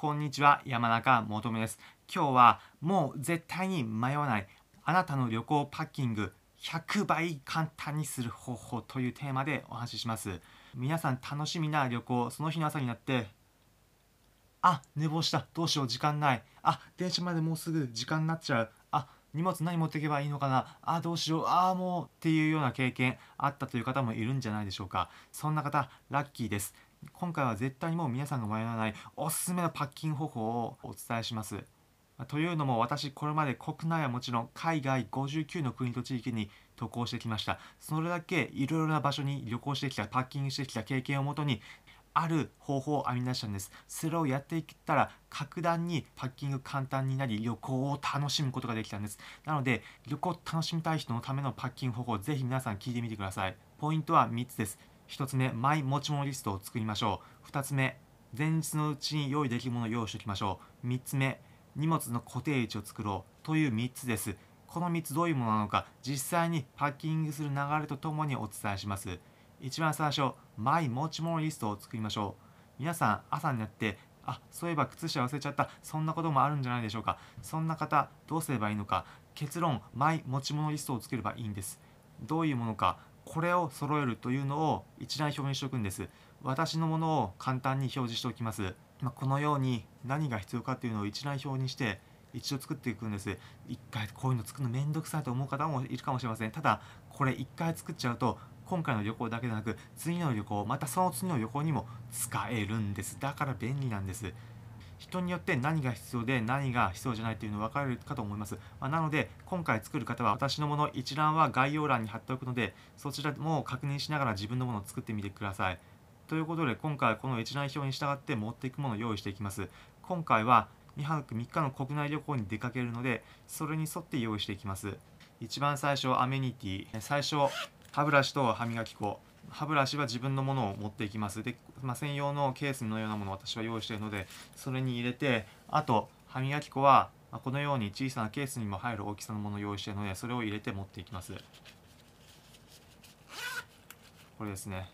こんにちは山中もとめです。今日はもう絶対に迷わないあなたの旅行パッキング100倍簡単にする方法というテーマでお話しします。皆さん楽しみな旅行その日の朝になってあ寝坊したどうしよう時間ない。あ電車までもうすぐ時間になっちゃう。あ荷物何持っていけばいいのかな。あどうしよう。ああもうっていうような経験あったという方もいるんじゃないでしょうか。そんな方ラッキーです。今回は絶対にもう皆さんが迷わないおすすめのパッキング方法をお伝えします。というのも私これまで国内はもちろん海外59の国と地域に渡航してきました。それだけいろいろな場所に旅行してきたパッキングしてきた経験をもとにある方法を編み出したんです。それをやっていったら格段にパッキング簡単になり旅行を楽しむことができたんです。なので旅行を楽しみたい人のためのパッキング方法をぜひ皆さん聞いてみてください。ポイントは3つです。1つ目マイ持ち物リストを作りましょう。2つ目前日のうちに用意できるものを用意しておきましょう。3つ目荷物の固定位置を作ろう。という3つです。この3つどういうものなのか実際にパッキングする流れとともにお伝えします。一番最初マイ持ち物リストを作りましょう。皆さん朝になってあそういえば靴下忘れちゃった。そんなこともあるんじゃないでしょうか。そんな方どうすればいいのか。結論マイ持ち物リストを作ればいいんです。どういうものか。これを揃えるというのを一覧表にしておくんです。私のものを簡単に表示しておきます、まあ、このように何が必要かっていうのを一覧表にして一度作っていくんです。一回こういうの作るのめんどくさいと思う方もいるかもしれません。ただこれ一回作っちゃうと今回の旅行だけでなく次の旅行またその次の旅行にも使えるんです。だから便利なんです。人によって何が必要で何が必要じゃないというの分かれるかと思います、まあ、なので今回作る方は私のもの一覧は概要欄に貼っておくのでそちらも確認しながら自分のものを作ってみてください。ということで今回はこの一覧表に従って持っていくものを用意していきます。今回は2泊3日の国内旅行に出かけるのでそれに沿って用意していきます。一番最初アメニティ最初歯ブラシと歯磨き粉。歯ブラシは自分のものを持っていきます。で、まあ、専用のケースのようなものを私は用意しているのでそれに入れてあと歯磨き粉はこのように小さなケースにも入る大きさのものを用意しているのでそれを入れて持っていきます。これですね。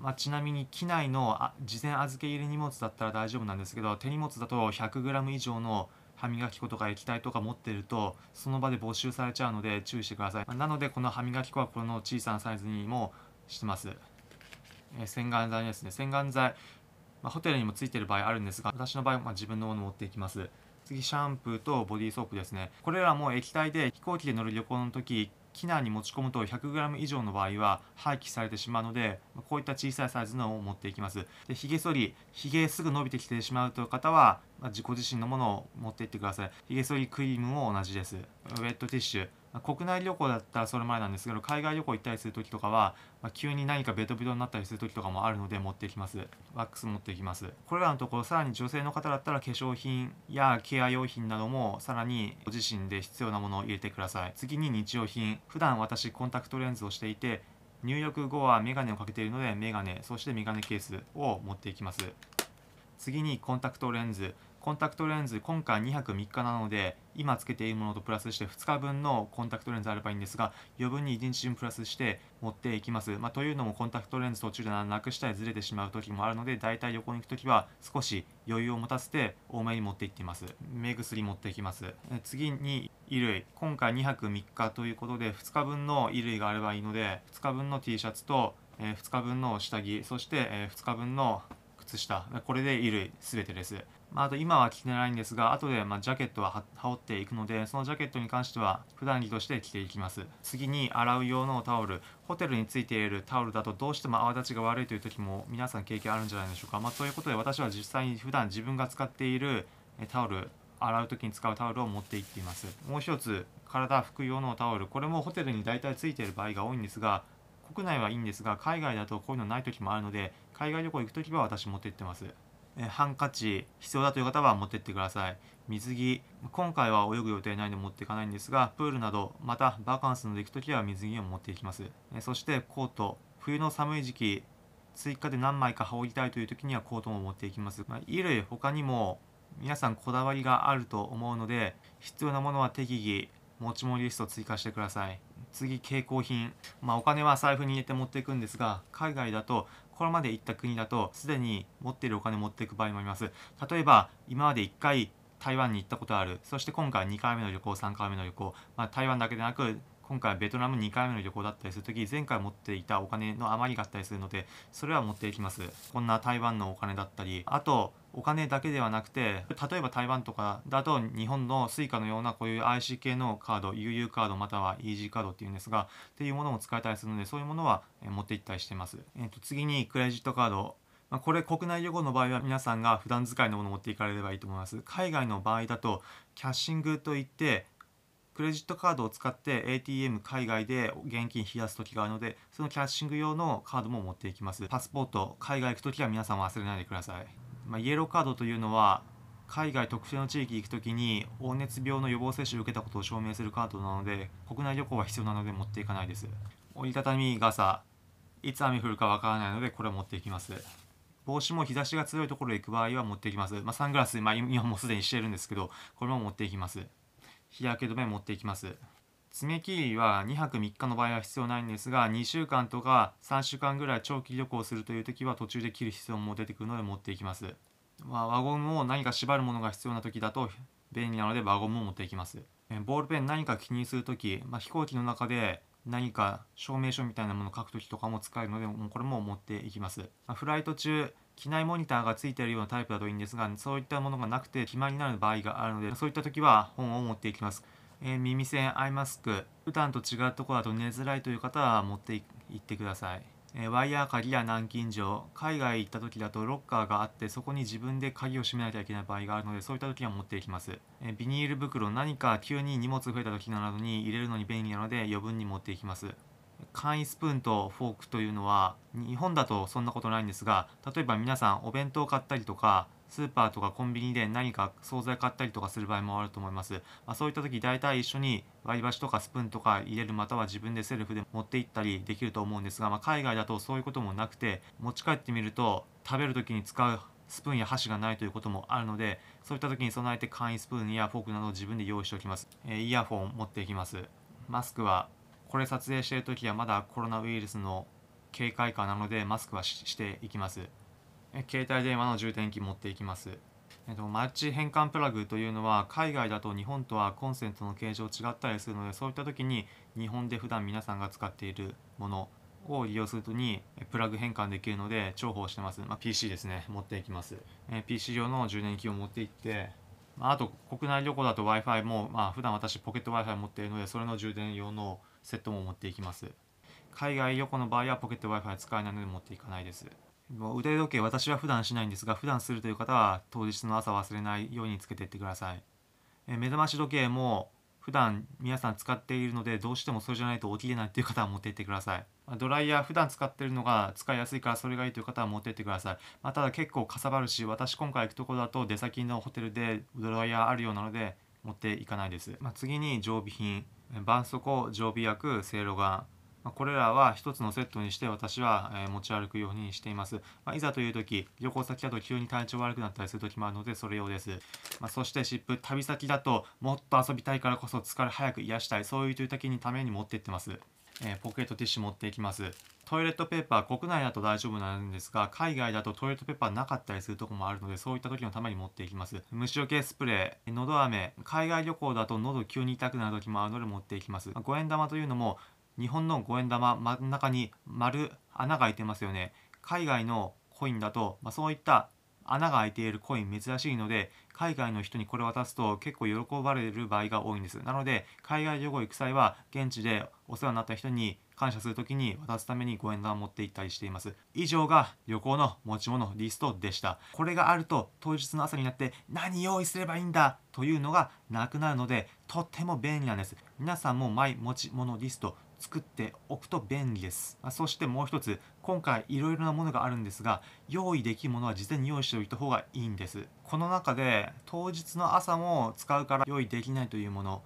まあ、ちなみに機内のあ事前預け入れ荷物だったら大丈夫なんですけど手荷物だと 100g 以上の歯磨き粉とか液体とか持ってるとその場で没収されちゃうので注意してください。なのでこの歯磨き粉はこの小さなサイズにもしてます、えー、洗顔剤ですね。洗顔剤、まあ、ホテルにもついてる場合あるんですが私の場合はま自分のものを持っていきます。次シャンプーとボディーソープですね。これらも液体で飛行機で乗る旅行の時機内に持ち込むと 100g 以上の場合は廃棄されてしまうのでこういった小さいサイズのを持っていきます。で髭剃り髭すぐ伸びてきてしまうという方はま自己自身のものを持っていってください。髭剃りクリームも同じです。ウェットティッシュ国内旅行だったらそれ前なんですけど海外旅行行ったりする時とかは、まあ、急に何かベトベトになったりする時とかもあるので持っていきます。ワックス持っていきます。これらのところさらに女性の方だったら化粧品やケア用品などもさらにご自身で必要なものを入れてください。次に日用品。普段私コンタクトレンズをしていて入浴後はメガネをかけているのでメガネそしてメガネケースを持っていきます。次にコンタクトレンズ。コンタクトレンズ今回2泊3日なので今つけているものとプラスして2日分のコンタクトレンズあればいいんですが余分に1日分プラスして持っていきます、まあ、というのもコンタクトレンズ途中でなくしたりずれてしまう時もあるのでだいたい旅行に行く時は少し余裕を持たせて多めに持っていっています。目薬持っていきます。次に衣類。今回2泊3日ということで2日分の衣類があればいいので2日分の T シャツと2日分の下着そして2日分の靴下。これで衣類全てです。まあ、あと今は着てないんですが後でまジャケットは羽織っていくのでそのジャケットに関しては普段着として着ていきます。次に洗う用のタオル。ホテルについているタオルだとどうしても泡立ちが悪いという時も皆さん経験あるんじゃないでしょうか、まあ、ということで私は実際に普段自分が使っているタオル洗う時に使うタオルを持っていっています。もう一つ体拭く用のタオル。これもホテルに大体ついている場合が多いんですが国内はいいんですが海外だとこういうのない時もあるので海外旅行行く時は私持って行ってます。ハンカチ必要だという方は持ってってください。水着今回は泳ぐ予定ないので持っていかないんですがプールなどまたバカンスので行く時は水着を持っていきます。そしてコート。冬の寒い時期追加で何枚か羽織りたいという時にはコートも持っていきます、まあ、衣類他にも皆さんこだわりがあると思うので必要なものは適宜持ち物リスト追加してください。次携行品、まあ、お金は財布に入れて持っていくんですが海外だとこれまで行った国だとすでに持っているお金持っていく場合もあります。例えば今まで1回台湾に行ったことある。そして今回2回目の旅行3回目の旅行、まあ、台湾だけでなく今回ベトナム2回目の旅行だったりする時前回持っていたお金の余りがあったりするのでそれは持っていきます。こんな台湾のお金だったりあとお金だけではなくて例えば台湾とかだと日本の Suica のようなこういう IC 系のカード UU カードまたは EG カードっていうんですがっていうものも使えたりするのでそういうものは持っていったりしてます、えー、と次にクレジットカード。ま、これ国内旅行の場合は皆さんが普段使いのものを持っていかれればいいと思います。海外の場合だとキャッシングといってクレジットカードを使って ATM 海外で現金冷やす時があるのでそのキャッシング用のカードも持っていきます。パスポート海外行く時は皆さん忘れないでください、まあ、イエローカードというのは海外特定の地域行く時に黄熱病の予防接種を受けたことを証明するカードなので国内旅行は必要なので持っていかないです。折りたたみ傘いつ雨降るかわからないのでこれを持っていきます。帽子も日差しが強いところへ行く場合は持っていきます、まあ、サングラス、まあ、今もすでにしてるんですけどこれも持っていきます。日焼け止め持っていきます。爪切りは2泊3日の場合は必要ないんですが2週間とか3週間ぐらい長期旅行するという時は途中で切る必要も出てくるので持っていきます、まあ、輪ゴムを何か縛るものが必要な時だと便利なので輪ゴムを持っていきます。ボールペン何か気にする時、まあ、飛行機の中で何か証明書みたいなものを書く時とかも使えるのでもうこれも持っていきます、まあ、フライト中機内モニターがついているようなタイプだといいんですがそういったものがなくて暇になる場合があるのでそういった時は本を持っていきます、えー、耳栓アイマスク普段と違うところだと寝づらいという方は持っていってください。えワイヤー鍵や南京錠海外行った時だとロッカーがあってそこに自分で鍵を閉めなきゃいけない場合があるのでそういった時は持っていきます、えビニール袋何か急に荷物増えた時などに入れるのに便利なので余分に持っていきます。簡易スプーンとフォークというのは日本だとそんなことないんですが例えば皆さんお弁当を買ったりとかスーパーとかコンビニで何か惣菜買ったりとかする場合もあると思います、まあ、そういった時大体一緒に割り箸とかスプーンとか入れるまたは自分でセルフで持って行ったりできると思うんですが、まあ、海外だとそういうこともなくて持ち帰ってみると食べる時に使うスプーンや箸がないということもあるのでそういった時に備えて簡易スプーンやフォークなどを自分で用意しておきます、えー、イヤホン持っていきます。マスクはこれ撮影している時はまだコロナウイルスの警戒下なのでマスクはしていきます。携帯電話の充電器持っていきます。えっと、マッチ変換プラグというのは海外だと日本とはコンセントの形状違ったりするのでそういった時に日本で普段皆さんが使っているものを利用するとにプラグ変換できるので重宝してます、まあ、PC ですね。持っていきます、え PC 用の充電器を持っていってあと国内旅行だと Wi-Fi も、まあ普段私ポケット Wi-Fi 持っているのでそれの充電用のセットも持っていきます。海外旅行の場合はポケット Wi-Fi 使えないので持っていかないです。もう腕時計私は普段しないんですが普段するという方は当日の朝忘れないようにつけていってください。え目覚まし時計も普段皆さん使っているのでどうしてもそれじゃないと起きれないという方は持っていってください。ドライヤー普段使ってるのが使いやすいからそれがいいという方は持っていってください、まあ、ただ結構かさばるし私今回行くところだと出先のホテルでドライヤーあるようなので持っていかないです、まあ、次に常備品絆創膏常備薬せいろがんこれらは一つのセットにして私は持ち歩くようにしています、まあ、いざという時旅行先だと急に体調悪くなったりする時もあるのでそれ用です、まあ、そして湿布旅先だともっと遊びたいからこそ疲れ早く癒したい。そういう時にために持っていってます、えー、ポケットティッシュ持っていきます。トイレットペーパー国内だと大丈夫なんですが海外だとトイレットペーパーなかったりするとこもあるのでそういった時のために持っていきます。虫除けスプレーのど飴。海外旅行だと喉急に痛くなる時もあるので持っていきます。五円玉というのも日本の五円玉真ん中に丸穴が開いてますよね。海外のコインだと、まあ、そういった穴が開いているコイン珍しいので海外の人にこれ渡すと結構喜ばれる場合が多いんです。なので海外旅行行く際は現地でお世話になった人に感謝する時に渡すために5円玉を持って行ったりしています。以上が旅行の持ち物リストでした。これがあると当日の朝になって何用意すればいいんだ？というのがなくなるのでとっても便利なんです。皆さんもマイ持ち物リスト作っておくと便利です。そしてもう一つ、今回いろいろなものがあるんですが、用意できるものは事前に用意しておいた方がいいんです。この中で当日の朝も使うから用意できないというもの、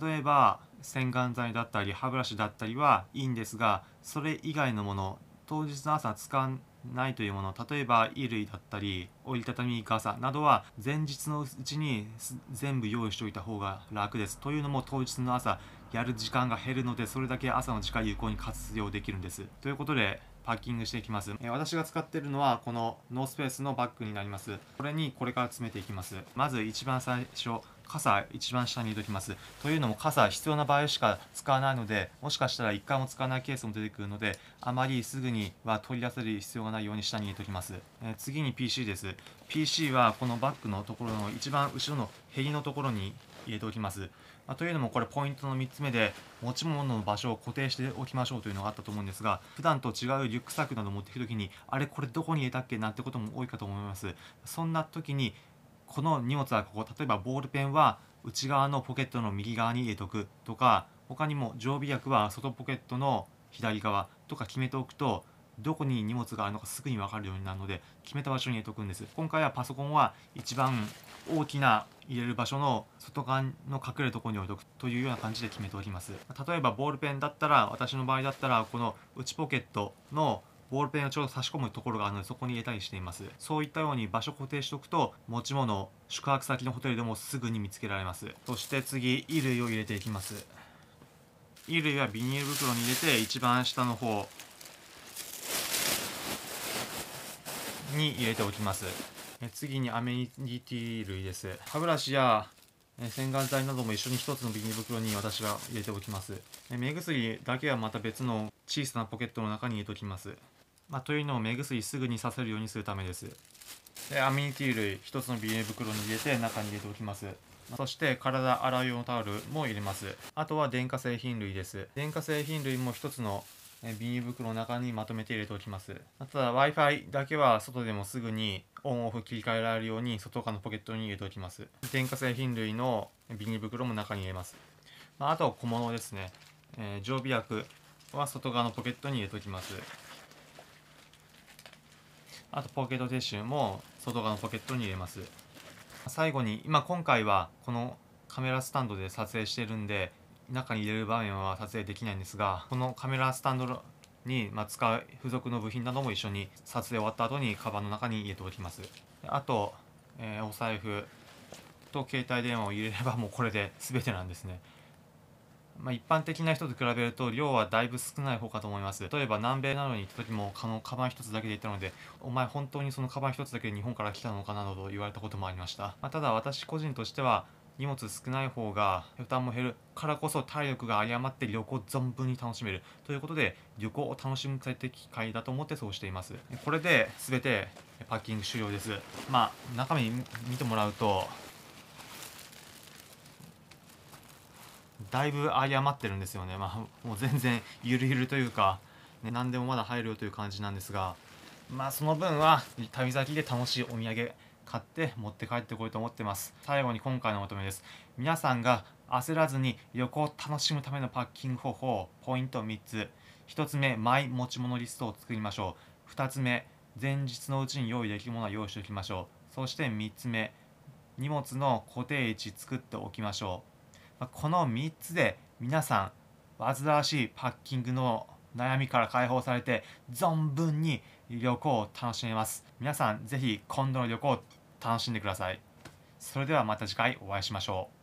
例えば洗顔剤だったり歯ブラシだったりはいいんですが、それ以外のもの、当日の朝使わないというもの例えば衣類だったり折りたたみ傘などは前日のうちに全部用意しておいた方が楽ですというのも当日の朝やる時間が減るのでそれだけ朝の時間有効に活用できるんです。ということでパッキングしていきます、え私が使ってるのはこのノースペースのバッグになります。これにこれから詰めていきます。まず一番最初傘一番下に入れておきます。というのも傘必要な場合しか使わないのでもしかしたら1回も使わないケースも出てくるのであまりすぐには取り出せる必要がないように下に入れておきます、え、次に PC です。PC はこのバッグのところの一番後ろのへりのところに入れておきます。まあ、というのもこれポイントの3つ目で持ち物の場所を固定しておきましょうというのがあったと思うんですが普段と違うリュックサックなど持っていく時にあれこれどこに入れたっけなんてことも多いかと思います。そんな時にこの荷物はここ例えばボールペンは内側のポケットの右側に入れとくとか他にも常備薬は外ポケットの左側とか決めておくとどこに荷物があるのかすぐに分かるようになるので決めた場所に入れておくんです。今回はパソコンは一番大きな入れる場所の外側の隠れるところに置いておくというような感じで決めておきます。例えばボールペンだったら私の場合だったらこの内ポケットのボールペンをちょうど差し込むところがあるのでそこに入れたりしています。そういったように場所固定しておくと持ち物宿泊先のホテルでもすぐに見つけられます。そして次衣類を入れていきます。衣類はビニール袋に入れて一番下の方に入れておきます。次にアメニティ類です。歯ブラシや洗顔剤なども一緒に1つのビニール袋に私が入れておきます。目薬だけはまた別の小さなポケットの中に入れておきます、まあ、というのも目薬すぐにさせるようにするためです。でアメニティ類1つのビニール袋に入れて中に入れておきます。そして体洗う用のタオルも入れます。あとは電化製品類です。電化製品類も1つのビニール袋の中にまとめて入れておきます。ただ Wi-Fi だけは外でもすぐにオンオフ切り替えられるように外側のポケットに入れておきます。電化製品類のビニール袋も中に入れます。あと小物ですね、えー、常備薬は外側のポケットに入れておきます。あとポケットティッシュも外側のポケットに入れます。最後に今今回はこのカメラスタンドで撮影してるんで中に入れる場面は撮影できないんですがこのカメラスタンドに、ま使う付属の部品なども一緒に撮影終わった後にカバンの中に入れておきます。あと、えー、お財布と携帯電話を入れればもうこれで全てなんですね。まあ、一般的な人と比べると量はだいぶ少ない方かと思います。例えば南米などに行った時もこのカバン一つだけで行ったのでお前本当にそのカバン一つだけで日本から来たのかなどと言われたこともありました、まあ、ただ私個人としては荷物少ない方が負担も減るからこそ体力が有り余って旅行存分に楽しめる。ということで旅行を楽しむ最適解だと思ってそうしています。これで全てパッキング終了です。まあ中身見てもらうとだいぶ有り余ってるんですよね。まあもう全然ゆるゆるというか、ね、何でもまだ入るよという感じなんですがまあその分は旅先で楽しいお土産買って持って帰ってこいと思ってます。最後に今回のまとめです。皆さんが焦らずに旅行を楽しむためのパッキング方法ポイント3つ。1つ目マイ持ち物リストを作りましょう。2つ目前日のうちに用意できるものは用意しておきましょう。そして3つ目荷物の固定位置作っておきましょう。この3つで皆さん煩わしいパッキングの悩みから解放されて存分に旅行を楽しめます。皆さんぜひ今度の旅行を楽しんでください。それではまた次回お会いしましょう。